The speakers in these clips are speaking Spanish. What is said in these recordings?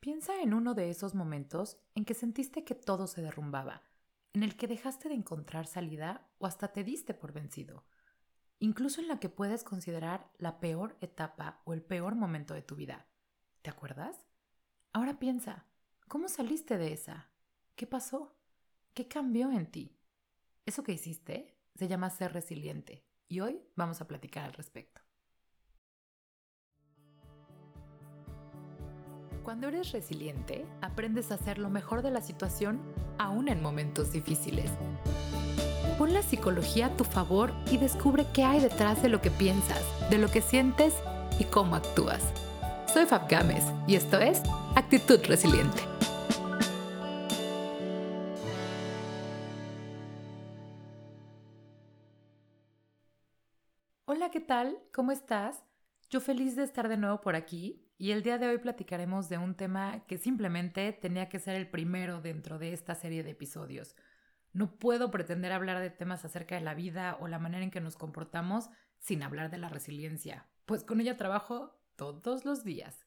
Piensa en uno de esos momentos en que sentiste que todo se derrumbaba, en el que dejaste de encontrar salida o hasta te diste por vencido, incluso en la que puedes considerar la peor etapa o el peor momento de tu vida. ¿Te acuerdas? Ahora piensa, ¿cómo saliste de esa? ¿Qué pasó? ¿Qué cambió en ti? Eso que hiciste se llama ser resiliente y hoy vamos a platicar al respecto. Cuando eres resiliente, aprendes a hacer lo mejor de la situación aún en momentos difíciles. Pon la psicología a tu favor y descubre qué hay detrás de lo que piensas, de lo que sientes y cómo actúas. Soy Fab Gámez y esto es Actitud Resiliente. Hola, ¿qué tal? ¿Cómo estás? Yo feliz de estar de nuevo por aquí y el día de hoy platicaremos de un tema que simplemente tenía que ser el primero dentro de esta serie de episodios. No puedo pretender hablar de temas acerca de la vida o la manera en que nos comportamos sin hablar de la resiliencia, pues con ella trabajo todos los días.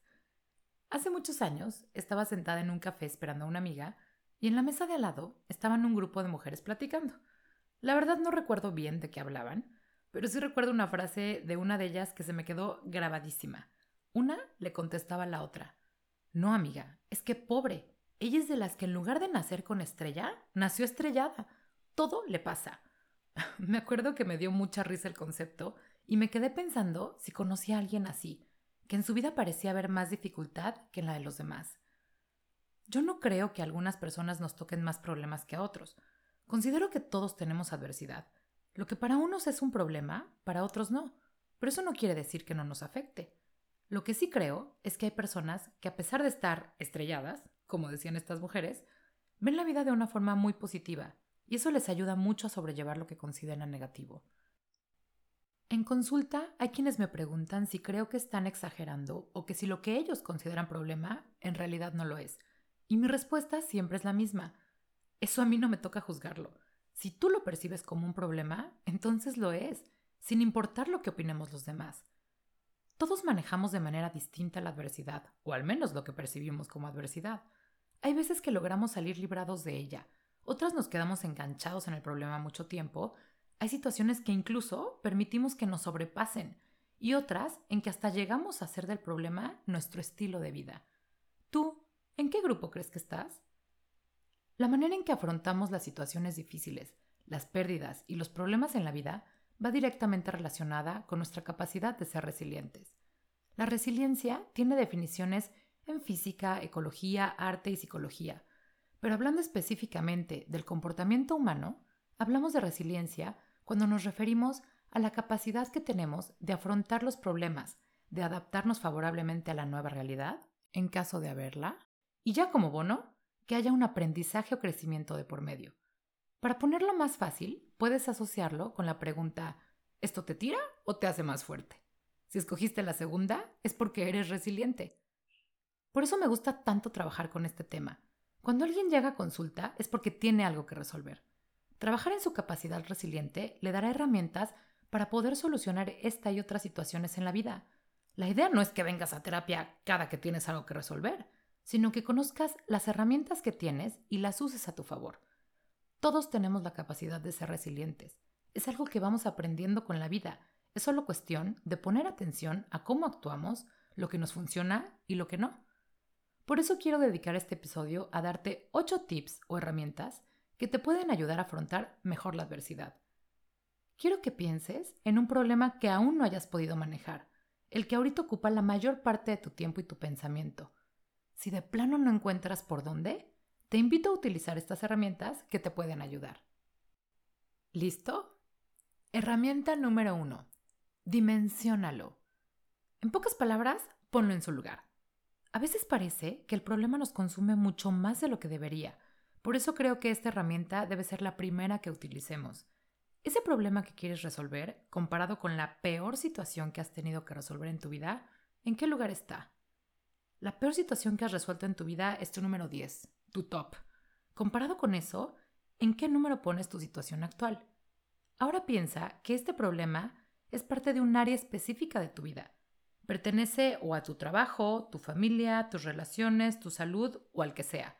Hace muchos años estaba sentada en un café esperando a una amiga y en la mesa de al lado estaban un grupo de mujeres platicando. La verdad no recuerdo bien de qué hablaban, pero sí recuerdo una frase de una de ellas que se me quedó grabadísima. Una le contestaba a la otra. No, amiga, es que pobre. Ella es de las que en lugar de nacer con estrella, nació estrellada. Todo le pasa. me acuerdo que me dio mucha risa el concepto y me quedé pensando si conocía a alguien así, que en su vida parecía haber más dificultad que en la de los demás. Yo no creo que algunas personas nos toquen más problemas que a otros. Considero que todos tenemos adversidad. Lo que para unos es un problema, para otros no. Pero eso no quiere decir que no nos afecte. Lo que sí creo es que hay personas que a pesar de estar estrelladas, como decían estas mujeres, ven la vida de una forma muy positiva y eso les ayuda mucho a sobrellevar lo que consideran negativo. En consulta hay quienes me preguntan si creo que están exagerando o que si lo que ellos consideran problema en realidad no lo es. Y mi respuesta siempre es la misma. Eso a mí no me toca juzgarlo. Si tú lo percibes como un problema, entonces lo es, sin importar lo que opinemos los demás. Todos manejamos de manera distinta la adversidad, o al menos lo que percibimos como adversidad. Hay veces que logramos salir librados de ella, otras nos quedamos enganchados en el problema mucho tiempo, hay situaciones que incluso permitimos que nos sobrepasen, y otras en que hasta llegamos a hacer del problema nuestro estilo de vida. ¿Tú, en qué grupo crees que estás? La manera en que afrontamos las situaciones difíciles, las pérdidas y los problemas en la vida va directamente relacionada con nuestra capacidad de ser resilientes. La resiliencia tiene definiciones en física, ecología, arte y psicología, pero hablando específicamente del comportamiento humano, hablamos de resiliencia cuando nos referimos a la capacidad que tenemos de afrontar los problemas, de adaptarnos favorablemente a la nueva realidad, en caso de haberla, y ya como bono, que haya un aprendizaje o crecimiento de por medio. Para ponerlo más fácil, puedes asociarlo con la pregunta ¿esto te tira o te hace más fuerte? Si escogiste la segunda, es porque eres resiliente. Por eso me gusta tanto trabajar con este tema. Cuando alguien llega a consulta es porque tiene algo que resolver. Trabajar en su capacidad resiliente le dará herramientas para poder solucionar esta y otras situaciones en la vida. La idea no es que vengas a terapia cada que tienes algo que resolver, sino que conozcas las herramientas que tienes y las uses a tu favor. Todos tenemos la capacidad de ser resilientes. Es algo que vamos aprendiendo con la vida. Es solo cuestión de poner atención a cómo actuamos, lo que nos funciona y lo que no. Por eso quiero dedicar este episodio a darte 8 tips o herramientas que te pueden ayudar a afrontar mejor la adversidad. Quiero que pienses en un problema que aún no hayas podido manejar, el que ahorita ocupa la mayor parte de tu tiempo y tu pensamiento. Si de plano no encuentras por dónde, te invito a utilizar estas herramientas que te pueden ayudar. ¿Listo? Herramienta número uno. Dimensiónalo. En pocas palabras, ponlo en su lugar. A veces parece que el problema nos consume mucho más de lo que debería. Por eso creo que esta herramienta debe ser la primera que utilicemos. Ese problema que quieres resolver, comparado con la peor situación que has tenido que resolver en tu vida, ¿en qué lugar está? La peor situación que has resuelto en tu vida es tu número 10 tu top. Comparado con eso, ¿en qué número pones tu situación actual? Ahora piensa que este problema es parte de un área específica de tu vida. Pertenece o a tu trabajo, tu familia, tus relaciones, tu salud o al que sea.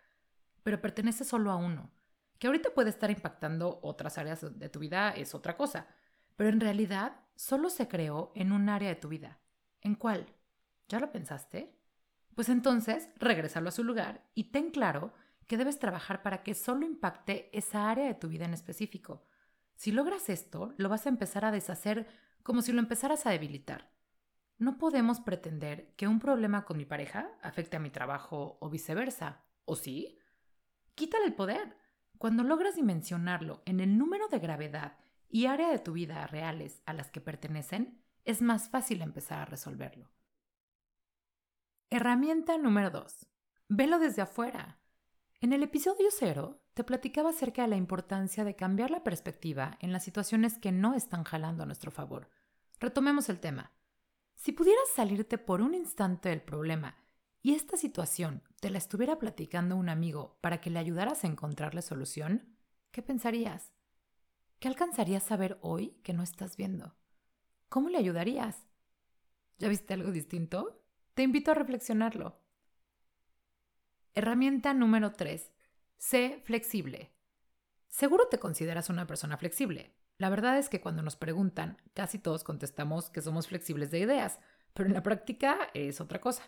Pero pertenece solo a uno. Que ahorita puede estar impactando otras áreas de tu vida es otra cosa. Pero en realidad solo se creó en un área de tu vida. ¿En cuál? ¿Ya lo pensaste? Pues entonces, regrésalo a su lugar y ten claro que debes trabajar para que solo impacte esa área de tu vida en específico. Si logras esto, lo vas a empezar a deshacer como si lo empezaras a debilitar. No podemos pretender que un problema con mi pareja afecte a mi trabajo o viceversa. ¿O sí? Quítale el poder. Cuando logras dimensionarlo en el número de gravedad y área de tu vida reales a las que pertenecen, es más fácil empezar a resolverlo. Herramienta número 2. Velo desde afuera. En el episodio 0 te platicaba acerca de la importancia de cambiar la perspectiva en las situaciones que no están jalando a nuestro favor. Retomemos el tema. Si pudieras salirte por un instante del problema y esta situación te la estuviera platicando un amigo para que le ayudaras a encontrarle solución, ¿qué pensarías? ¿Qué alcanzarías a ver hoy que no estás viendo? ¿Cómo le ayudarías? ¿Ya viste algo distinto? Te invito a reflexionarlo. Herramienta número 3. Sé flexible. Seguro te consideras una persona flexible. La verdad es que cuando nos preguntan, casi todos contestamos que somos flexibles de ideas, pero en la práctica es otra cosa.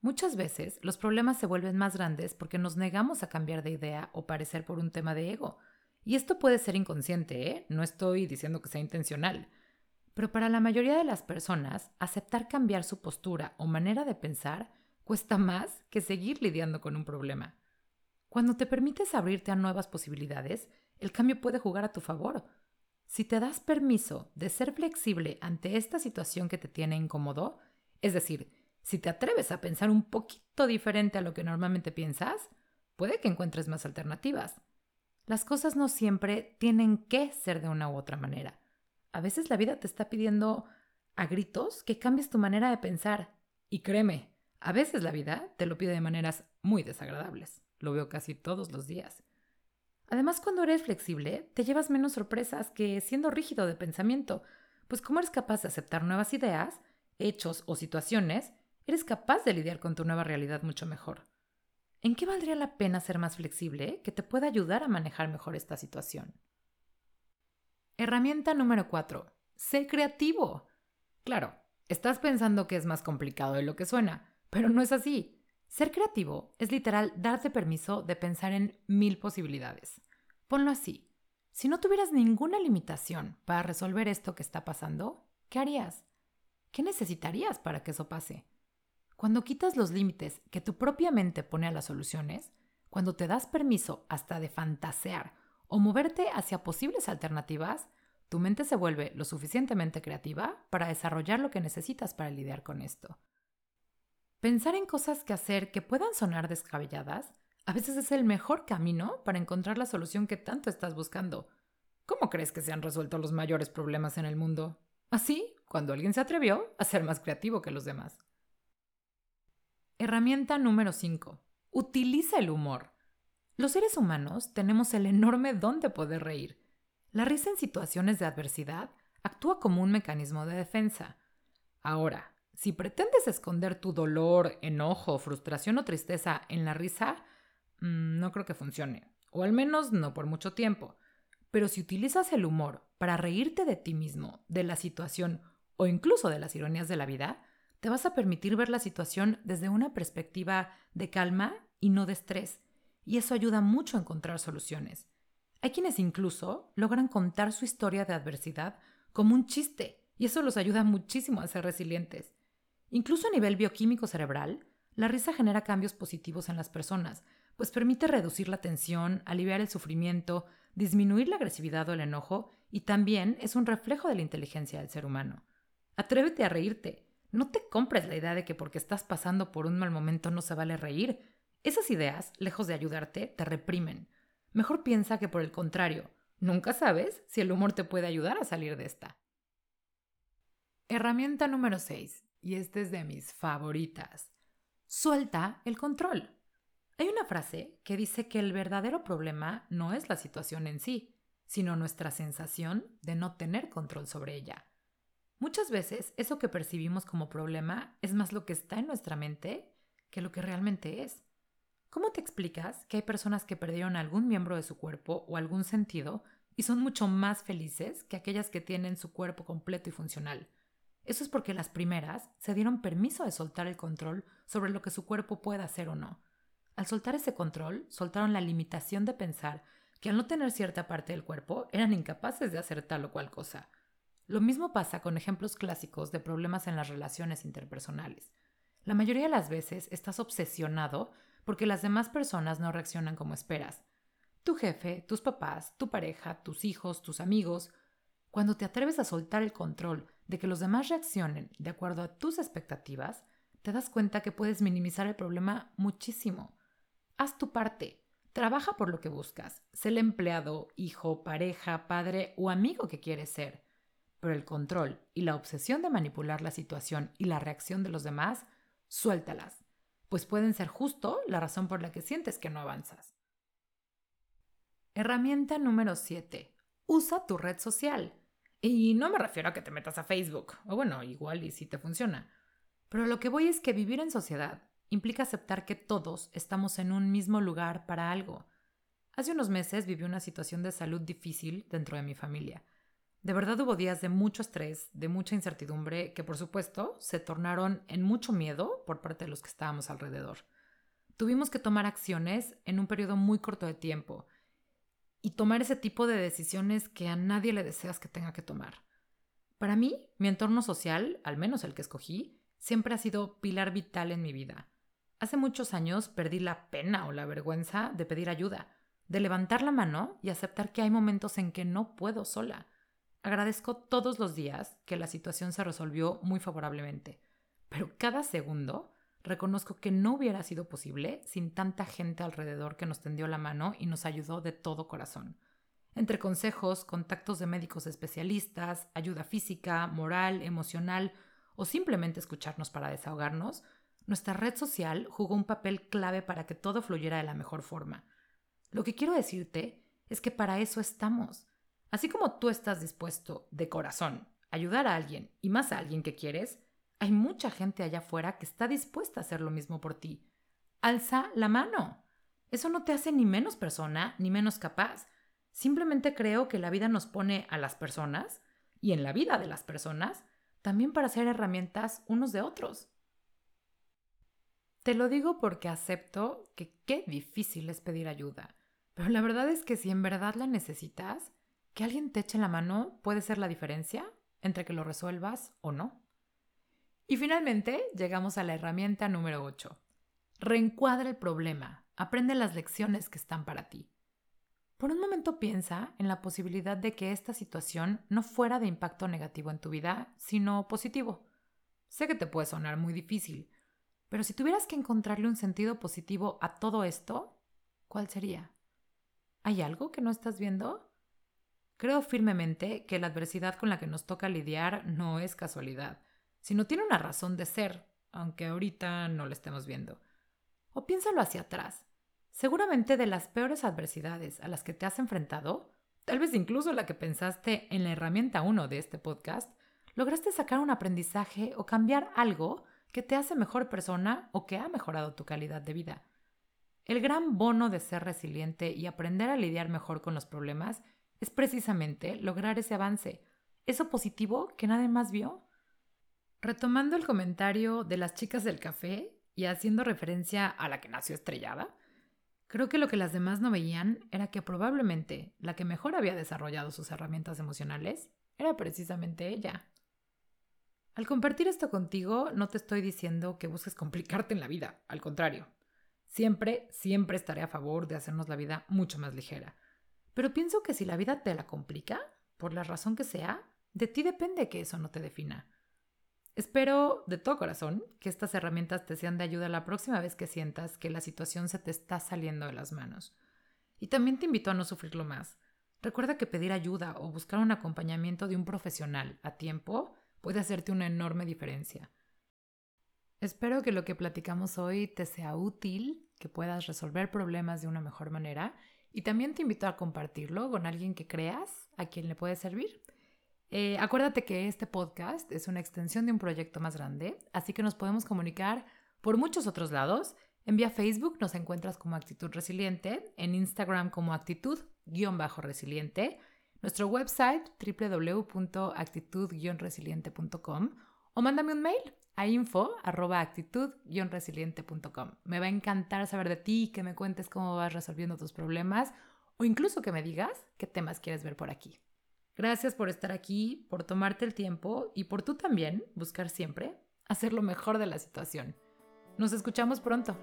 Muchas veces los problemas se vuelven más grandes porque nos negamos a cambiar de idea o parecer por un tema de ego. Y esto puede ser inconsciente, ¿eh? No estoy diciendo que sea intencional. Pero para la mayoría de las personas, aceptar cambiar su postura o manera de pensar cuesta más que seguir lidiando con un problema. Cuando te permites abrirte a nuevas posibilidades, el cambio puede jugar a tu favor si te das permiso de ser flexible ante esta situación que te tiene incómodo, es decir, si te atreves a pensar un poquito diferente a lo que normalmente piensas, puede que encuentres más alternativas. Las cosas no siempre tienen que ser de una u otra manera. A veces la vida te está pidiendo a gritos que cambies tu manera de pensar. Y créeme, a veces la vida te lo pide de maneras muy desagradables. Lo veo casi todos los días. Además, cuando eres flexible, te llevas menos sorpresas que siendo rígido de pensamiento, pues como eres capaz de aceptar nuevas ideas, hechos o situaciones, eres capaz de lidiar con tu nueva realidad mucho mejor. ¿En qué valdría la pena ser más flexible que te pueda ayudar a manejar mejor esta situación? Herramienta número 4. Sé creativo. Claro, estás pensando que es más complicado de lo que suena, pero no es así. Ser creativo es literal darte permiso de pensar en mil posibilidades. Ponlo así. Si no tuvieras ninguna limitación para resolver esto que está pasando, ¿qué harías? ¿Qué necesitarías para que eso pase? Cuando quitas los límites que tu propia mente pone a las soluciones, cuando te das permiso hasta de fantasear o moverte hacia posibles alternativas, tu mente se vuelve lo suficientemente creativa para desarrollar lo que necesitas para lidiar con esto. Pensar en cosas que hacer que puedan sonar descabelladas a veces es el mejor camino para encontrar la solución que tanto estás buscando. ¿Cómo crees que se han resuelto los mayores problemas en el mundo? Así, cuando alguien se atrevió a ser más creativo que los demás. Herramienta número 5. Utiliza el humor. Los seres humanos tenemos el enorme don de poder reír. La risa en situaciones de adversidad actúa como un mecanismo de defensa. Ahora, si pretendes esconder tu dolor, enojo, frustración o tristeza en la risa, mm, no creo que funcione, o al menos no por mucho tiempo. Pero si utilizas el humor para reírte de ti mismo, de la situación o incluso de las ironías de la vida, te vas a permitir ver la situación desde una perspectiva de calma y no de estrés, y eso ayuda mucho a encontrar soluciones. Hay quienes incluso logran contar su historia de adversidad como un chiste, y eso los ayuda muchísimo a ser resilientes. Incluso a nivel bioquímico cerebral, la risa genera cambios positivos en las personas, pues permite reducir la tensión, aliviar el sufrimiento, disminuir la agresividad o el enojo y también es un reflejo de la inteligencia del ser humano. Atrévete a reírte. No te compres la idea de que porque estás pasando por un mal momento no se vale reír. Esas ideas, lejos de ayudarte, te reprimen. Mejor piensa que por el contrario, nunca sabes si el humor te puede ayudar a salir de esta. Herramienta número 6 y esta es de mis favoritas. Suelta el control. Hay una frase que dice que el verdadero problema no es la situación en sí, sino nuestra sensación de no tener control sobre ella. Muchas veces eso que percibimos como problema es más lo que está en nuestra mente que lo que realmente es. ¿Cómo te explicas que hay personas que perdieron algún miembro de su cuerpo o algún sentido y son mucho más felices que aquellas que tienen su cuerpo completo y funcional? Eso es porque las primeras se dieron permiso de soltar el control sobre lo que su cuerpo puede hacer o no. Al soltar ese control, soltaron la limitación de pensar que al no tener cierta parte del cuerpo eran incapaces de hacer tal o cual cosa. Lo mismo pasa con ejemplos clásicos de problemas en las relaciones interpersonales. La mayoría de las veces estás obsesionado porque las demás personas no reaccionan como esperas. Tu jefe, tus papás, tu pareja, tus hijos, tus amigos. Cuando te atreves a soltar el control de que los demás reaccionen de acuerdo a tus expectativas, te das cuenta que puedes minimizar el problema muchísimo. Haz tu parte. Trabaja por lo que buscas. Sé el empleado, hijo, pareja, padre o amigo que quieres ser. Pero el control y la obsesión de manipular la situación y la reacción de los demás, suéltalas, pues pueden ser justo la razón por la que sientes que no avanzas. Herramienta número 7. Usa tu red social. Y no me refiero a que te metas a Facebook, o bueno, igual y si te funciona. Pero lo que voy es que vivir en sociedad implica aceptar que todos estamos en un mismo lugar para algo. Hace unos meses viví una situación de salud difícil dentro de mi familia. De verdad hubo días de mucho estrés, de mucha incertidumbre, que por supuesto se tornaron en mucho miedo por parte de los que estábamos alrededor. Tuvimos que tomar acciones en un periodo muy corto de tiempo y tomar ese tipo de decisiones que a nadie le deseas que tenga que tomar. Para mí, mi entorno social, al menos el que escogí, siempre ha sido pilar vital en mi vida. Hace muchos años perdí la pena o la vergüenza de pedir ayuda, de levantar la mano y aceptar que hay momentos en que no puedo sola. Agradezco todos los días que la situación se resolvió muy favorablemente, pero cada segundo Reconozco que no hubiera sido posible sin tanta gente alrededor que nos tendió la mano y nos ayudó de todo corazón. Entre consejos, contactos de médicos especialistas, ayuda física, moral, emocional o simplemente escucharnos para desahogarnos, nuestra red social jugó un papel clave para que todo fluyera de la mejor forma. Lo que quiero decirte es que para eso estamos. Así como tú estás dispuesto de corazón a ayudar a alguien y más a alguien que quieres, hay mucha gente allá afuera que está dispuesta a hacer lo mismo por ti. Alza la mano. Eso no te hace ni menos persona ni menos capaz. Simplemente creo que la vida nos pone a las personas y en la vida de las personas también para ser herramientas unos de otros. Te lo digo porque acepto que qué difícil es pedir ayuda, pero la verdad es que si en verdad la necesitas, que alguien te eche la mano puede ser la diferencia entre que lo resuelvas o no. Y finalmente llegamos a la herramienta número 8. Reencuadra el problema, aprende las lecciones que están para ti. Por un momento piensa en la posibilidad de que esta situación no fuera de impacto negativo en tu vida, sino positivo. Sé que te puede sonar muy difícil, pero si tuvieras que encontrarle un sentido positivo a todo esto, ¿cuál sería? ¿Hay algo que no estás viendo? Creo firmemente que la adversidad con la que nos toca lidiar no es casualidad sino tiene una razón de ser, aunque ahorita no lo estemos viendo. O piénsalo hacia atrás. Seguramente de las peores adversidades a las que te has enfrentado, tal vez incluso la que pensaste en la herramienta 1 de este podcast, lograste sacar un aprendizaje o cambiar algo que te hace mejor persona o que ha mejorado tu calidad de vida. El gran bono de ser resiliente y aprender a lidiar mejor con los problemas es precisamente lograr ese avance, eso positivo que nadie más vio. Retomando el comentario de las chicas del café y haciendo referencia a la que nació estrellada, creo que lo que las demás no veían era que probablemente la que mejor había desarrollado sus herramientas emocionales era precisamente ella. Al compartir esto contigo, no te estoy diciendo que busques complicarte en la vida, al contrario. Siempre, siempre estaré a favor de hacernos la vida mucho más ligera. Pero pienso que si la vida te la complica, por la razón que sea, de ti depende que eso no te defina. Espero de todo corazón que estas herramientas te sean de ayuda la próxima vez que sientas que la situación se te está saliendo de las manos. Y también te invito a no sufrirlo más. Recuerda que pedir ayuda o buscar un acompañamiento de un profesional a tiempo puede hacerte una enorme diferencia. Espero que lo que platicamos hoy te sea útil, que puedas resolver problemas de una mejor manera y también te invito a compartirlo con alguien que creas a quien le puede servir. Eh, acuérdate que este podcast es una extensión de un proyecto más grande, así que nos podemos comunicar por muchos otros lados. En vía Facebook nos encuentras como Actitud Resiliente, en Instagram como actitud-resiliente, nuestro website www.actitud-resiliente.com o mándame un mail a info-actitud-resiliente.com. Me va a encantar saber de ti, que me cuentes cómo vas resolviendo tus problemas o incluso que me digas qué temas quieres ver por aquí. Gracias por estar aquí, por tomarte el tiempo y por tú también buscar siempre hacer lo mejor de la situación. Nos escuchamos pronto.